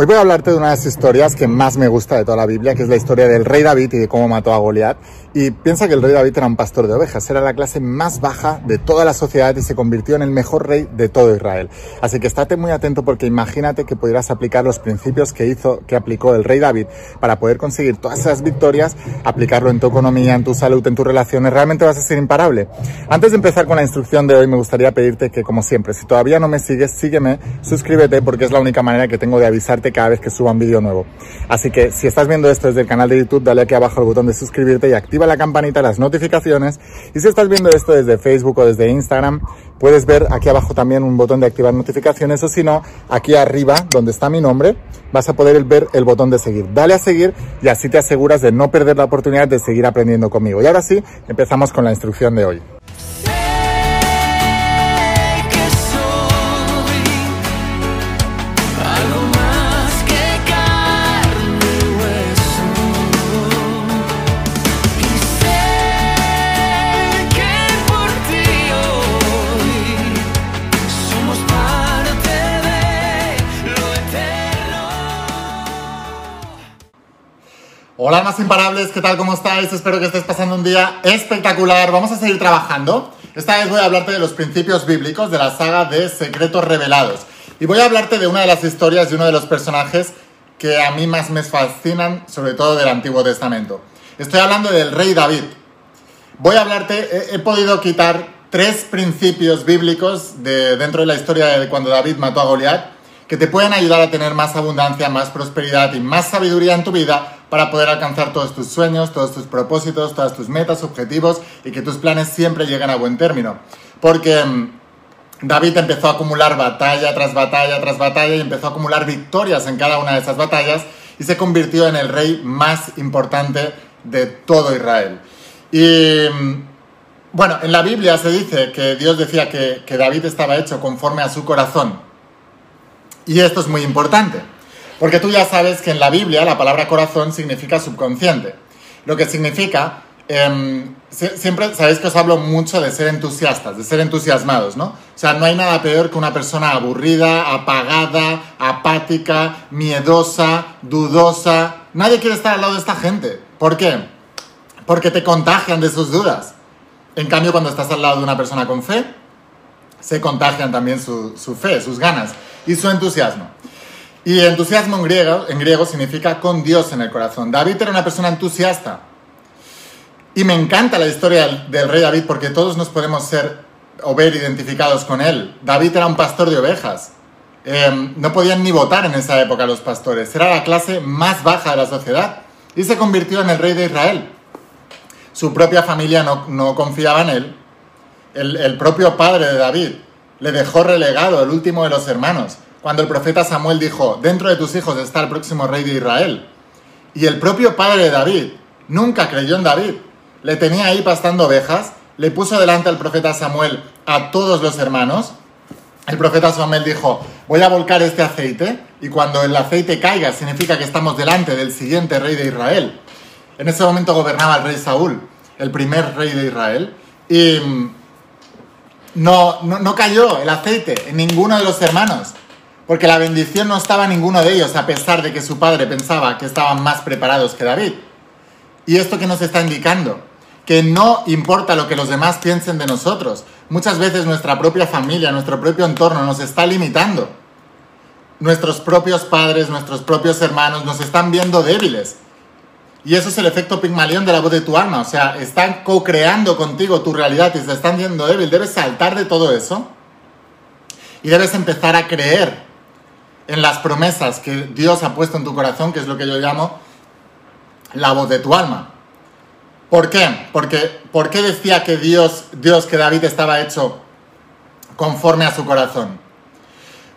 Hoy voy a hablarte de una de las historias que más me gusta de toda la Biblia, que es la historia del rey David y de cómo mató a Goliat. Y piensa que el rey David era un pastor de ovejas, era la clase más baja de toda la sociedad y se convirtió en el mejor rey de todo Israel. Así que estate muy atento porque imagínate que pudieras aplicar los principios que hizo, que aplicó el rey David para poder conseguir todas esas victorias, aplicarlo en tu economía, en tu salud, en tus relaciones. Realmente vas a ser imparable. Antes de empezar con la instrucción de hoy, me gustaría pedirte que, como siempre, si todavía no me sigues, sígueme, suscríbete porque es la única manera que tengo de avisarte cada vez que suba un vídeo nuevo. Así que si estás viendo esto desde el canal de YouTube, dale aquí abajo al botón de suscribirte y activa la campanita, las notificaciones. Y si estás viendo esto desde Facebook o desde Instagram, puedes ver aquí abajo también un botón de activar notificaciones o si no, aquí arriba, donde está mi nombre, vas a poder ver el botón de seguir. Dale a seguir y así te aseguras de no perder la oportunidad de seguir aprendiendo conmigo. Y ahora sí, empezamos con la instrucción de hoy. Hola más imparables, ¿qué tal? ¿Cómo estáis? Espero que estés pasando un día espectacular. Vamos a seguir trabajando. Esta vez voy a hablarte de los principios bíblicos de la saga de Secretos Revelados. Y voy a hablarte de una de las historias de uno de los personajes que a mí más me fascinan, sobre todo del Antiguo Testamento. Estoy hablando del rey David. Voy a hablarte, he, podido quitar tres principios bíblicos de, dentro de la historia de cuando David mató a Goliat que te pueden ayudar a tener más abundancia, más prosperidad y más sabiduría en tu vida para poder alcanzar todos tus sueños, todos tus propósitos, todas tus metas, objetivos y que tus planes siempre lleguen a buen término. Porque mm, David empezó a acumular batalla tras batalla tras batalla y empezó a acumular victorias en cada una de esas batallas y se convirtió en el rey más importante de todo Israel. Y mm, bueno, en la Biblia se dice que Dios decía que, que David estaba hecho conforme a su corazón. Y esto es muy importante. Porque tú ya sabes que en la Biblia la palabra corazón significa subconsciente. Lo que significa, em, siempre sabéis que os hablo mucho de ser entusiastas, de ser entusiasmados, ¿no? O sea, no hay nada peor que una persona aburrida, apagada, apática, miedosa, dudosa. Nadie quiere estar al lado de esta gente. ¿Por qué? Porque te contagian de sus dudas. En cambio, cuando estás al lado de una persona con fe, se contagian también su, su fe, sus ganas y su entusiasmo. Y entusiasmo en griego, en griego significa con Dios en el corazón. David era una persona entusiasta. Y me encanta la historia del rey David porque todos nos podemos ser o ver identificados con él. David era un pastor de ovejas. Em, no podían ni votar en esa época los pastores. Era la clase más baja de la sociedad. Y se convirtió en el rey de Israel. Su propia familia no, confiaba en él. El, el propio padre de David le dejó relegado, el último de los hermanos cuando el profeta Samuel dijo, dentro de tus hijos está el próximo rey de Israel. Y el propio padre de David nunca creyó en David. Le tenía ahí pastando ovejas, le puso delante al profeta Samuel a todos los hermanos. El profeta Samuel dijo, voy a volcar este aceite y cuando el aceite caiga significa que estamos delante del siguiente rey de Israel. En ese momento gobernaba el rey Saúl, el primer rey de Israel, y mm, no, no, no cayó el aceite en ninguno de los hermanos porque la bendición no estaba en ninguno de ellos, a pesar de que su padre pensaba que estaban más preparados que David. ¿Y esto qué nos está indicando? Que no importa lo que los demás piensen de nosotros. Muchas veces nuestra propia familia, nuestro propio entorno nos está limitando. Nuestros propios padres, nuestros propios hermanos nos están viendo débiles. Y eso es el efecto Pigmalión de la voz de tu alma. O sea, están co-creando contigo tu realidad y se están viendo débil. Debes saltar de todo eso y debes empezar a creer en las promesas que Dios ha puesto en tu corazón, que es lo que yo llamo la voz de tu alma. ¿Por qué? Porque, ¿Por qué decía que Dios, Dios, que David estaba hecho conforme a su corazón?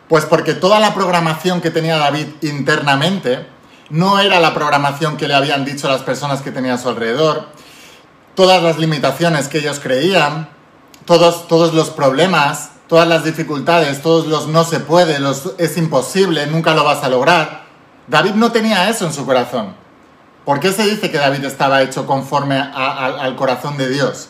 Pues porque toda la programación que tenía David internamente no era la programación que le habían dicho las personas que tenía a su alrededor, todas las limitaciones que ellos creían, todos, todos los problemas todas las dificultades, todos los no se puede, los es imposible, nunca lo vas a lograr. David no tenía eso en su corazón. ¿Por qué se dice que David estaba hecho conforme al corazón de Dios?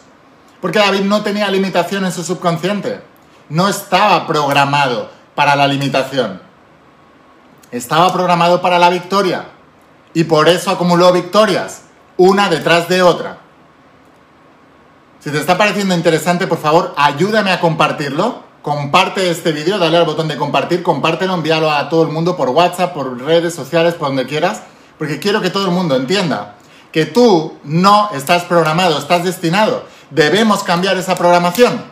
Porque David no tenía limitación en su subconsciente. No estaba programado para la limitación. Estaba programado para la victoria y por eso acumuló victorias, una detrás de otra. Si te está pareciendo interesante, por favor, ayúdame a compartirlo. Comparte este vídeo, dale al botón de compartir, compártelo, envíalo a todo el mundo por WhatsApp, por redes sociales, por donde quieras, porque quiero que todo el mundo entienda que tú no estás programado, estás destinado. Debemos cambiar esa programación.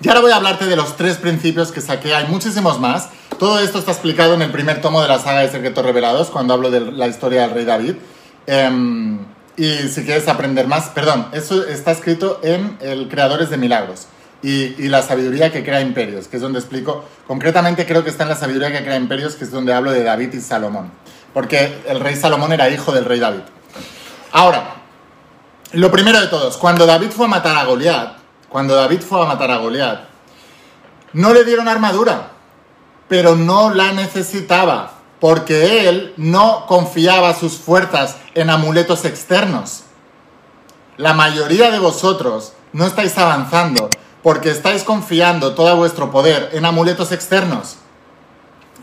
Y ahora voy a hablarte de los tres principios que saqué, hay muchísimos más. Todo esto está explicado en el primer tomo de la saga de Secretos Revelados, cuando hablo de la historia del rey David. Em, y si quieres aprender más, perdón, eso está escrito en el Creadores de Milagros y, y, la sabiduría que crea imperios, que es donde explico, concretamente creo que está en la sabiduría que crea imperios, que es donde hablo de David y Salomón, porque el rey Salomón era hijo del rey David. Ahora, lo primero de todos, cuando David fue a matar a Goliat, cuando David fue a matar a Goliat, no le dieron armadura, pero no la necesitaba, porque él no confiaba sus fuerzas en amuletos externos. La mayoría de vosotros no estáis avanzando porque estáis confiando todo vuestro poder en amuletos externos,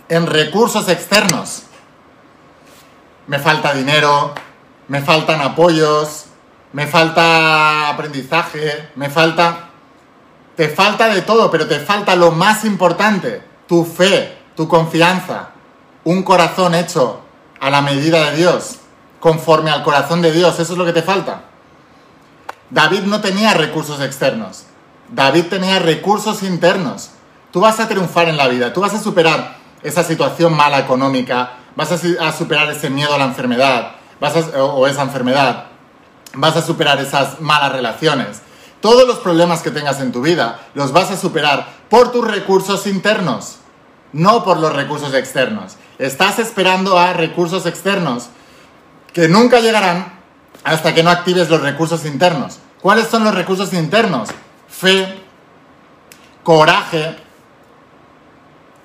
en recursos externos. Me falta dinero, me faltan apoyos, me falta aprendizaje, me falta... Te falta de todo, pero te falta lo más importante, tu fe, tu confianza, un corazón hecho a la medida de Dios, conforme al corazón de Dios, eso es lo que te falta. David no tenía recursos externos, David tenía recursos internos. Tú vas a triunfar en la vida, tú vas a superar esa situación mala económica, vas a, superar ese miedo a la enfermedad, vas o esa enfermedad, vas a superar esas malas relaciones. Todos los problemas que tengas en tu vida los vas a superar por tus recursos internos, no por los recursos externos. Estás esperando a recursos externos que nunca llegarán hasta que no actives los recursos internos. ¿Cuáles son los recursos internos? Fe, coraje,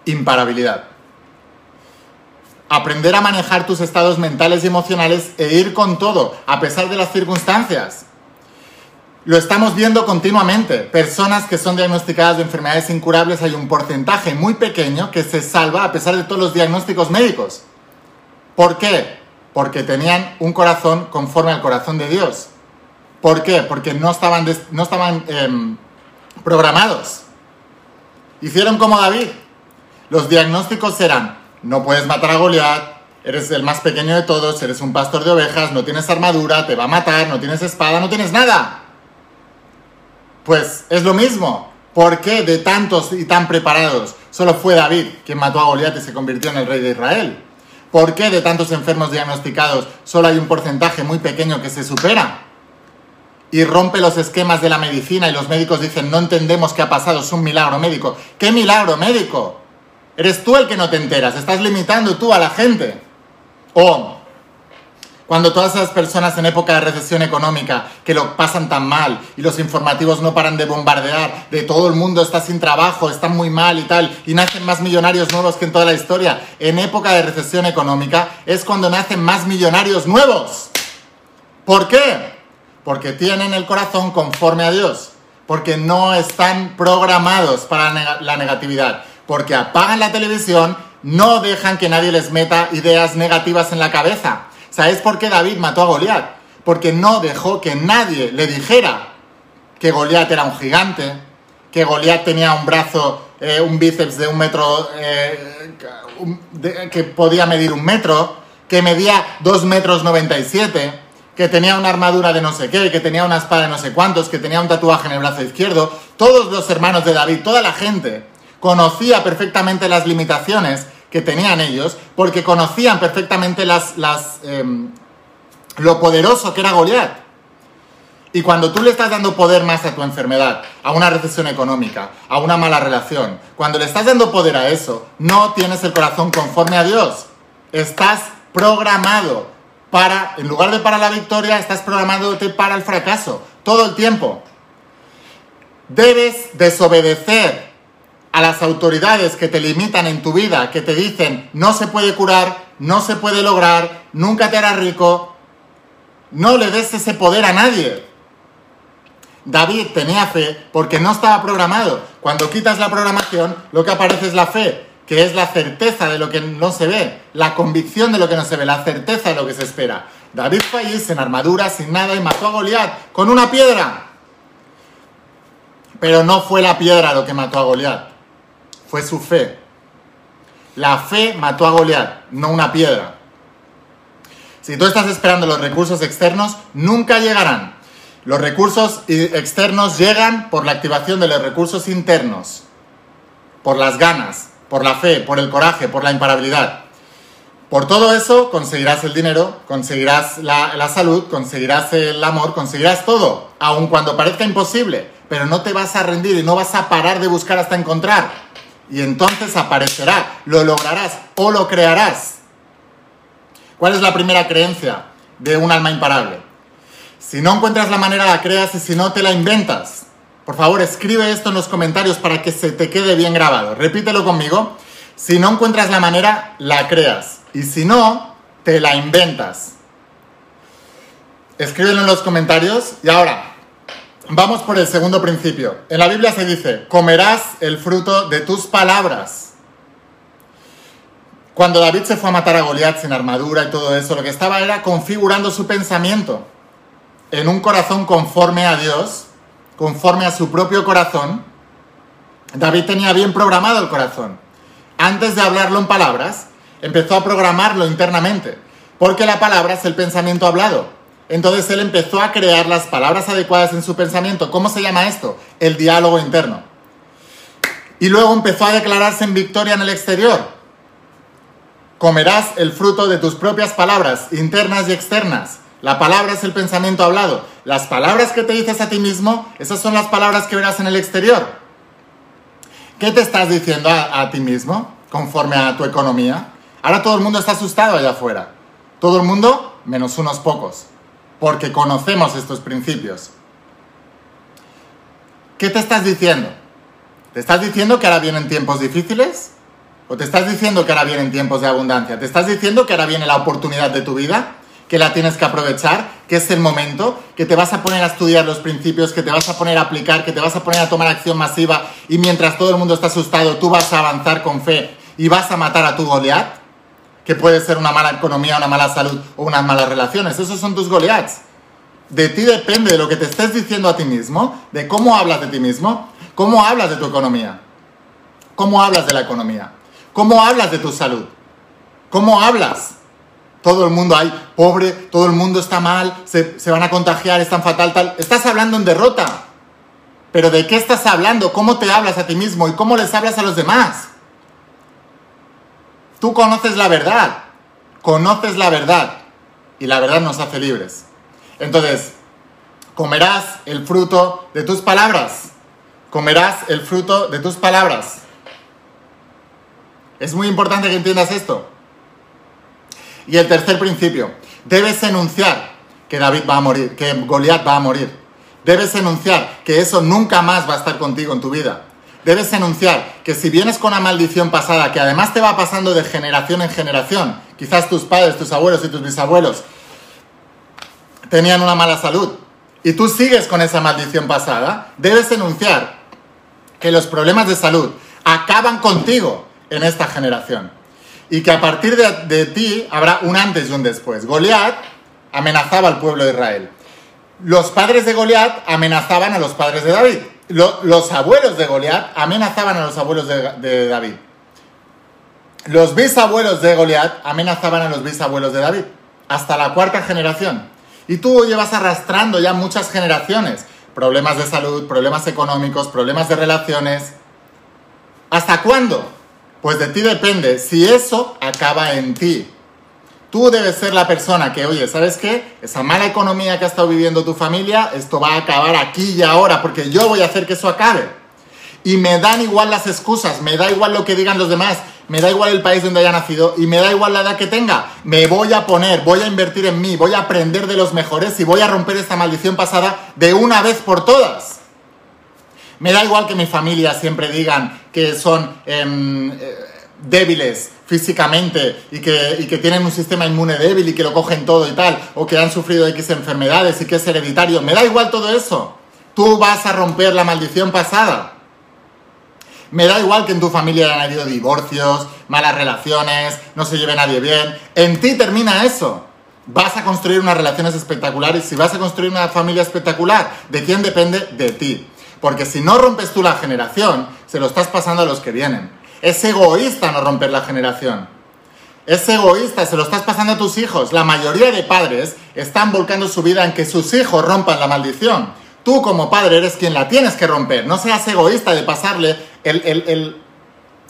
imparabilidad aprender a manejar tus estados mentales y emocionales e ir con todo, a pesar de las circunstancias. Lo estamos viendo continuamente. Personas que son diagnosticadas de enfermedades incurables, hay un porcentaje muy pequeño que se salva a pesar de todos los diagnósticos médicos. ¿Por qué? Porque tenían un corazón conforme al corazón de Dios. ¿Por qué? Porque no estaban, no estaban em, programados. Hicieron como David. Los diagnósticos eran no puedes matar a Goliat, eres el más pequeño de todos, eres un pastor de ovejas, no tienes armadura, te va a matar, no tienes espada, no tienes nada. Pues es lo mismo. ¿Por qué de tantos y tan preparados solo fue David quien mató a Goliat y se convirtió en el rey de Israel? ¿Por qué de tantos enfermos diagnosticados solo hay un porcentaje muy pequeño que se supera? Y rompe los esquemas de la medicina y los médicos dicen, no entendemos qué ha pasado, es un milagro médico. ¿Qué milagro médico? Eres tú el que no te enteras, estás limitando tú a la gente. O cuando todas esas personas en época de recesión económica que lo pasan tan mal y los informativos no paran de bombardear, de todo el mundo está sin trabajo, están muy mal y tal, y nacen más millonarios nuevos que en toda la historia, en época de recesión económica es cuando nacen más millonarios nuevos. ¿Por qué? Porque tienen el corazón conforme a Dios, porque no están programados para la negatividad porque apagan la televisión, no dejan que nadie les meta ideas negativas en la cabeza. ¿Sabes por qué David mató a Goliat? Porque no dejó que nadie le dijera que Goliat era un gigante, que Goliat tenía un brazo, eh, un bíceps de un metro, eh, que podía medir un metro, que medía 2 metros 97, que tenía una armadura de no sé qué, que tenía una espada de no sé cuántos, que tenía un tatuaje en el brazo izquierdo. Todos los hermanos de David, toda la gente conocía perfectamente las limitaciones que tenían ellos, porque conocían perfectamente las, las, em, lo poderoso que era Goliat. Y cuando tú le estás dando poder más a tu enfermedad, a una recesión económica, a una mala relación, cuando le estás dando poder a eso, no tienes el corazón conforme a Dios. Estás programado para, en lugar de para la victoria, estás programándote para el fracaso, todo el tiempo. Debes desobedecer a las autoridades que te limitan en tu vida, que te dicen no se puede curar, no se puede lograr, nunca te harás rico, no le des ese poder a nadie. David tenía fe porque no estaba programado. Cuando quitas la programación, lo que aparece es la fe. que es la certeza de lo que no se ve, la convicción de lo que no se ve, la certeza de lo que se espera. David fue allí sin armadura, sin nada, y mató a Goliat con una piedra. Pero no fue la piedra lo que mató a Goliat, fue su fe. La fe mató a Goliat, no una piedra. Si tú estás esperando los recursos externos, nunca llegarán. Los recursos externos llegan por la activación de los recursos internos, por las ganas, por la fe, por el coraje, por la imparabilidad. Por todo eso conseguirás el dinero, conseguirás la, salud, conseguirás el amor, conseguirás todo, aun cuando parezca imposible, pero no te vas a rendir y no vas a parar de buscar hasta encontrar. Y entonces aparecerá, lo lograrás o lo crearás. ¿Cuál es la primera creencia de un alma imparable? Si no encuentras la manera, la creas y si no, te la inventas. Por favor, escribe esto en los comentarios para que se te quede bien grabado. Repítelo conmigo. Si no encuentras la manera, la creas. Y si no, te la inventas. Escríbelo en los comentarios. Y ahora, vamos por el segundo principio. En la Biblia se dice, comerás el fruto de tus palabras. Cuando David se fue a matar a Goliat sin armadura y todo eso, lo que estaba era configurando su pensamiento en un corazón conforme a Dios conforme a su propio corazón, David tenía bien programado el corazón. Antes de hablarlo en palabras, empezó a programarlo internamente, porque la palabra es el pensamiento hablado. Entonces él empezó a crear las palabras adecuadas en su pensamiento. ¿Cómo se llama esto? El diálogo interno. Y luego empezó a declararse en victoria en el exterior. Comerás el fruto de tus propias palabras, internas y externas. La palabra es el pensamiento hablado. Las palabras que te dices a ti mismo, esas son las palabras que verás en el exterior. ¿Qué te estás diciendo a, ti mismo conforme a tu economía? Ahora todo el mundo está asustado allá afuera. Todo el mundo menos unos pocos. Porque conocemos estos principios. ¿Qué te estás diciendo? ¿Te estás diciendo que ahora vienen tiempos difíciles? ¿O te estás diciendo que ahora vienen tiempos de abundancia? ¿Te estás diciendo que ahora viene la oportunidad de tu vida? que la tienes que aprovechar, que es el momento, que te vas a poner a estudiar los principios, que te vas a poner a aplicar, que te vas a poner a tomar acción masiva y mientras todo el mundo está asustado, tú vas a avanzar con fe y vas a matar a tu Goliat, que puede ser una mala economía, una mala salud o unas malas relaciones. Esos son tus Goliats. De ti depende de lo que te estés diciendo a ti mismo, de cómo hablas de ti mismo, cómo hablas de tu economía, cómo hablas de la economía, cómo hablas de tu salud, cómo hablas todo el mundo hay pobre, todo el mundo está mal, se, van a contagiar, están fatal, tal. Estás hablando en derrota. Pero ¿de qué estás hablando? ¿Cómo te hablas a ti mismo y cómo les hablas a los demás? Tú conoces la verdad, conoces la verdad y la verdad nos hace libres. Entonces, comerás el fruto de tus palabras. Comerás el fruto de tus palabras. Es muy importante que entiendas esto. Y el tercer principio, debes enunciar que David va a morir, que Goliat va a morir. Debes enunciar que eso nunca más va a estar contigo en tu vida. Debes enunciar que si vienes con una maldición pasada, que además te va pasando de generación en generación, quizás tus padres, tus abuelos y tus bisabuelos tenían una mala salud, y tú sigues con esa maldición pasada, debes enunciar que los problemas de salud acaban contigo en esta generación y que a partir de, ti habrá un antes y un después. Goliat amenazaba al pueblo de Israel. Los padres de Goliat amenazaban a los padres de David. Los abuelos de Goliat amenazaban a los abuelos de, de David. Los bisabuelos de Goliat amenazaban a los bisabuelos de David. Hasta la cuarta generación. Y tú llevas arrastrando ya muchas generaciones. Problemas de salud, problemas económicos, problemas de relaciones. ¿Hasta cuándo? Pues de ti depende si eso acaba en ti. Tú debes ser la persona que, oye, ¿sabes qué? Esa mala economía que ha estado viviendo tu familia, esto va a acabar aquí y ahora, porque yo voy a hacer que eso acabe. Y me dan igual las excusas, me da igual lo que digan los demás, me da igual el país donde haya nacido y me da igual la edad que tenga. Me voy a poner, voy a invertir en mí, voy a aprender de los mejores y voy a romper esta maldición pasada de una vez por todas. Me da igual que mi familia siempre digan que son em, eh, débiles físicamente y que, que tienen un sistema inmune débil y que lo cogen todo y tal, o que han sufrido X enfermedades y que es hereditario. Me da igual todo eso. Tú vas a romper la maldición pasada. Me da igual que en tu familia hayan habido divorcios, malas relaciones, no se lleve nadie bien. En ti termina eso. Vas a construir unas relaciones espectaculares. Si vas a construir una familia espectacular, ¿de quién depende? De ti. Porque si no rompes tú la generación, se lo estás pasando a los que vienen. Es egoísta no romper la generación. Es egoísta, se lo estás pasando a tus hijos. La mayoría de padres están volcando su vida en que sus hijos rompan la maldición. Tú como padre eres quien la tienes que romper. No seas egoísta de pasarle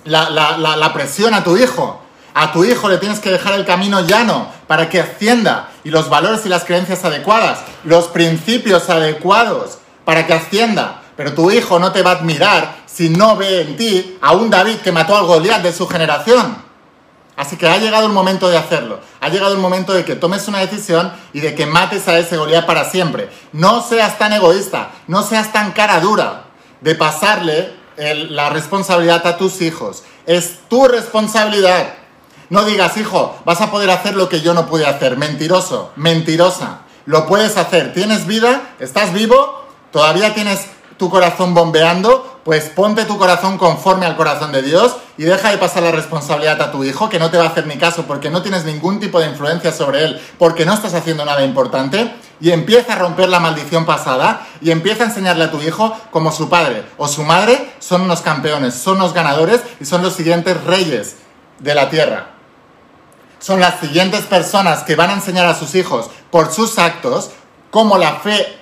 la, presión a tu hijo. A tu hijo le tienes que dejar el camino llano para que ascienda y los valores y las creencias adecuadas, los principios adecuados para que ascienda. Pero tu hijo no te va a admirar si no ve en ti a un David que mató al Goliat de su generación. Así que ha llegado el momento de hacerlo. Ha llegado el momento de que tomes una decisión y de que mates a ese Goliat para siempre. No seas tan egoísta, no seas tan cara dura de pasarle la responsabilidad a tus hijos. Es tu responsabilidad. No digas, hijo, vas a poder hacer lo que yo no pude hacer. Mentiroso, mentirosa. Lo puedes hacer. ¿Tienes vida? ¿Estás vivo? ¿Todavía tienes tu corazón bombeando, pues ponte tu corazón conforme al corazón de Dios y deja de pasar la responsabilidad a tu hijo, que no te va a hacer ni caso porque no tienes ningún tipo de influencia sobre él, porque no estás haciendo nada importante, y empieza a romper la maldición pasada y empieza a enseñarle a tu hijo como su padre o su madre son unos campeones, son los ganadores y son los siguientes reyes de la tierra. Son las siguientes personas que van a enseñar a sus hijos por sus actos cómo la fe,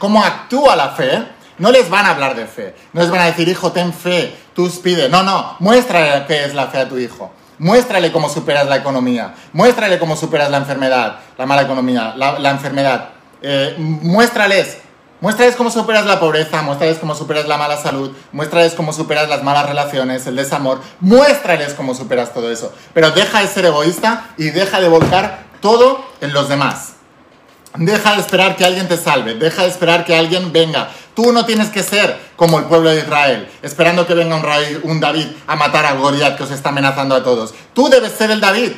cómo actúa la fe no les van a hablar de fe. No les van a decir, hijo, ten fe, tú pide. No, no, muéstrale qué es la fe a tu hijo. Muéstrale cómo superas la economía. Muéstrale cómo superas la enfermedad, la mala economía, la, enfermedad. Eh, muéstrales. Muéstrales cómo superas la pobreza, muéstrales cómo superas la mala salud, muéstrales cómo superas las malas relaciones, el desamor, muéstrales cómo superas todo eso. Pero deja de ser egoísta y deja de volcar todo en los demás. Deja de esperar que alguien te salve, deja de esperar que alguien venga. Tú no tienes que ser como el pueblo de Israel, esperando que venga un, David a matar a Goliat que os está amenazando a todos. Tú debes ser el David.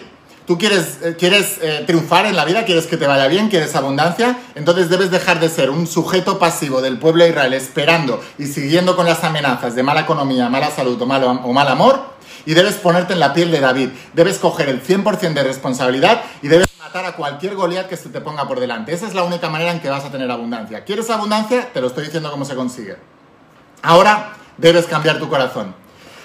Tú quieres, eh, quieres eh, triunfar en la vida, quieres que te vaya bien, quieres abundancia, entonces debes dejar de ser un sujeto pasivo del pueblo de Israel esperando y siguiendo con las amenazas de mala economía, mala salud o mal, o mal amor y debes ponerte en la piel de David. Debes coger el 100% de responsabilidad y debes matar a cualquier Goliat que se te ponga por delante. Esa es la única manera en que vas a tener abundancia. ¿Quieres abundancia? Te lo estoy diciendo cómo se consigue. Ahora debes cambiar tu corazón.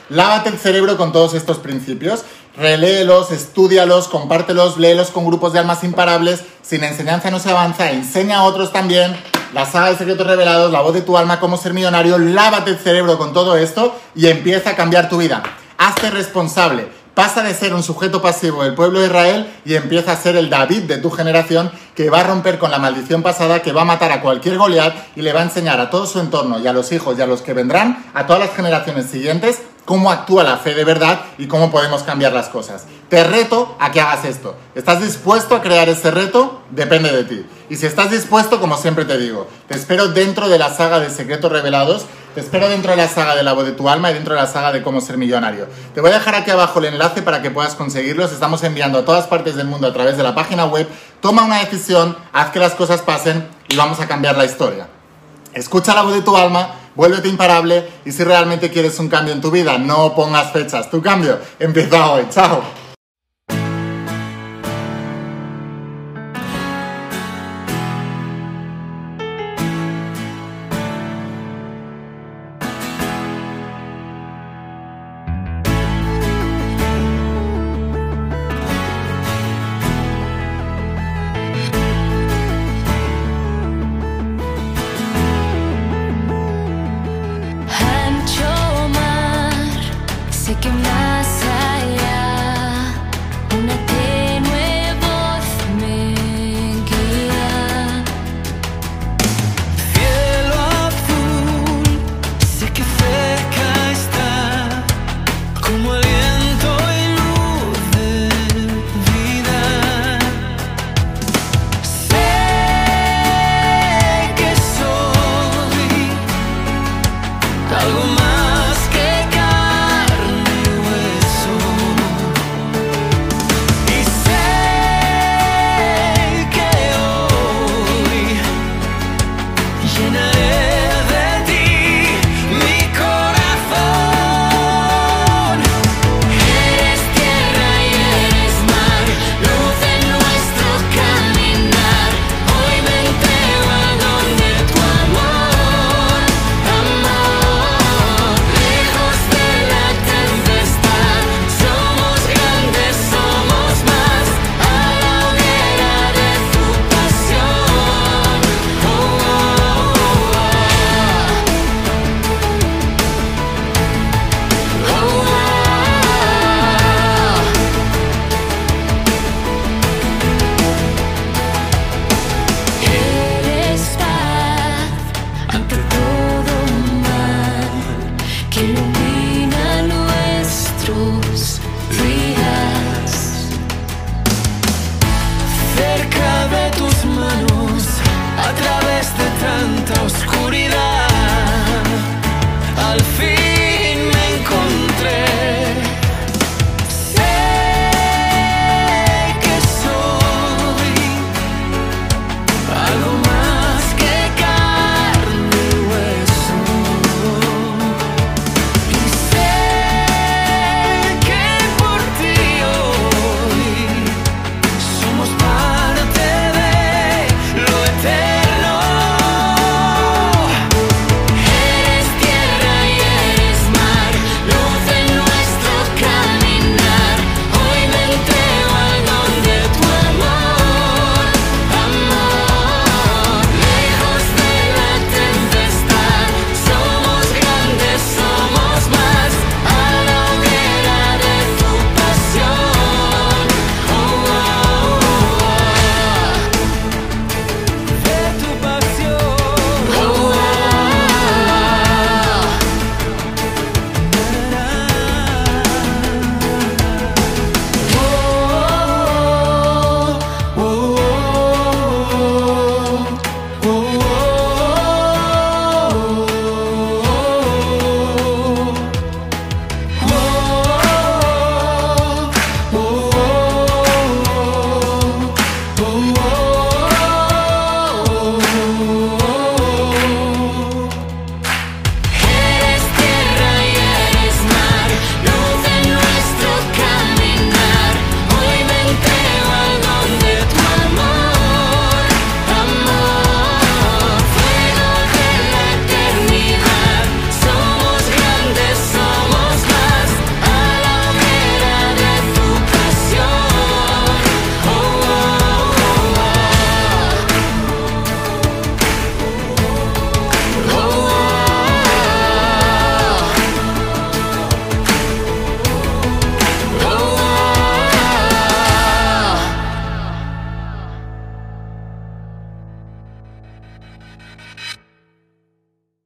Lávate el cerebro con todos estos principios, reléelos, estudialos, compártelos, léelos con grupos de almas imparables. Sin enseñanza no se avanza, enseña a otros también. La saga de secretos revelados, la voz de tu alma, cómo ser millonario. Lávate el cerebro con todo esto y empieza a cambiar tu vida. Hazte responsable pasa de ser un sujeto pasivo del pueblo de Israel y empieza a ser el David de tu generación que va a romper con la maldición pasada, que va a matar a cualquier Goliat y le va a enseñar a todo su entorno y a los hijos y a los que vendrán, a todas las generaciones siguientes, cómo actúa la fe de verdad y cómo podemos cambiar las cosas. Te reto a que hagas esto. ¿Estás dispuesto a crear ese reto? Depende de ti. Y si estás dispuesto, como siempre te digo, te espero dentro de la saga de secretos revelados te espero dentro de la saga de la voz de tu alma y dentro de la saga de cómo ser millonario. Te voy a dejar aquí abajo el enlace para que puedas conseguirlos. Estamos enviando a todas partes del mundo a través de la página web. Toma una decisión, haz que las cosas pasen y vamos a cambiar la historia. Escucha la voz de tu alma, vuélvete imparable y si realmente quieres un cambio en tu vida, no pongas fechas. Tu cambio empieza hoy. Chao.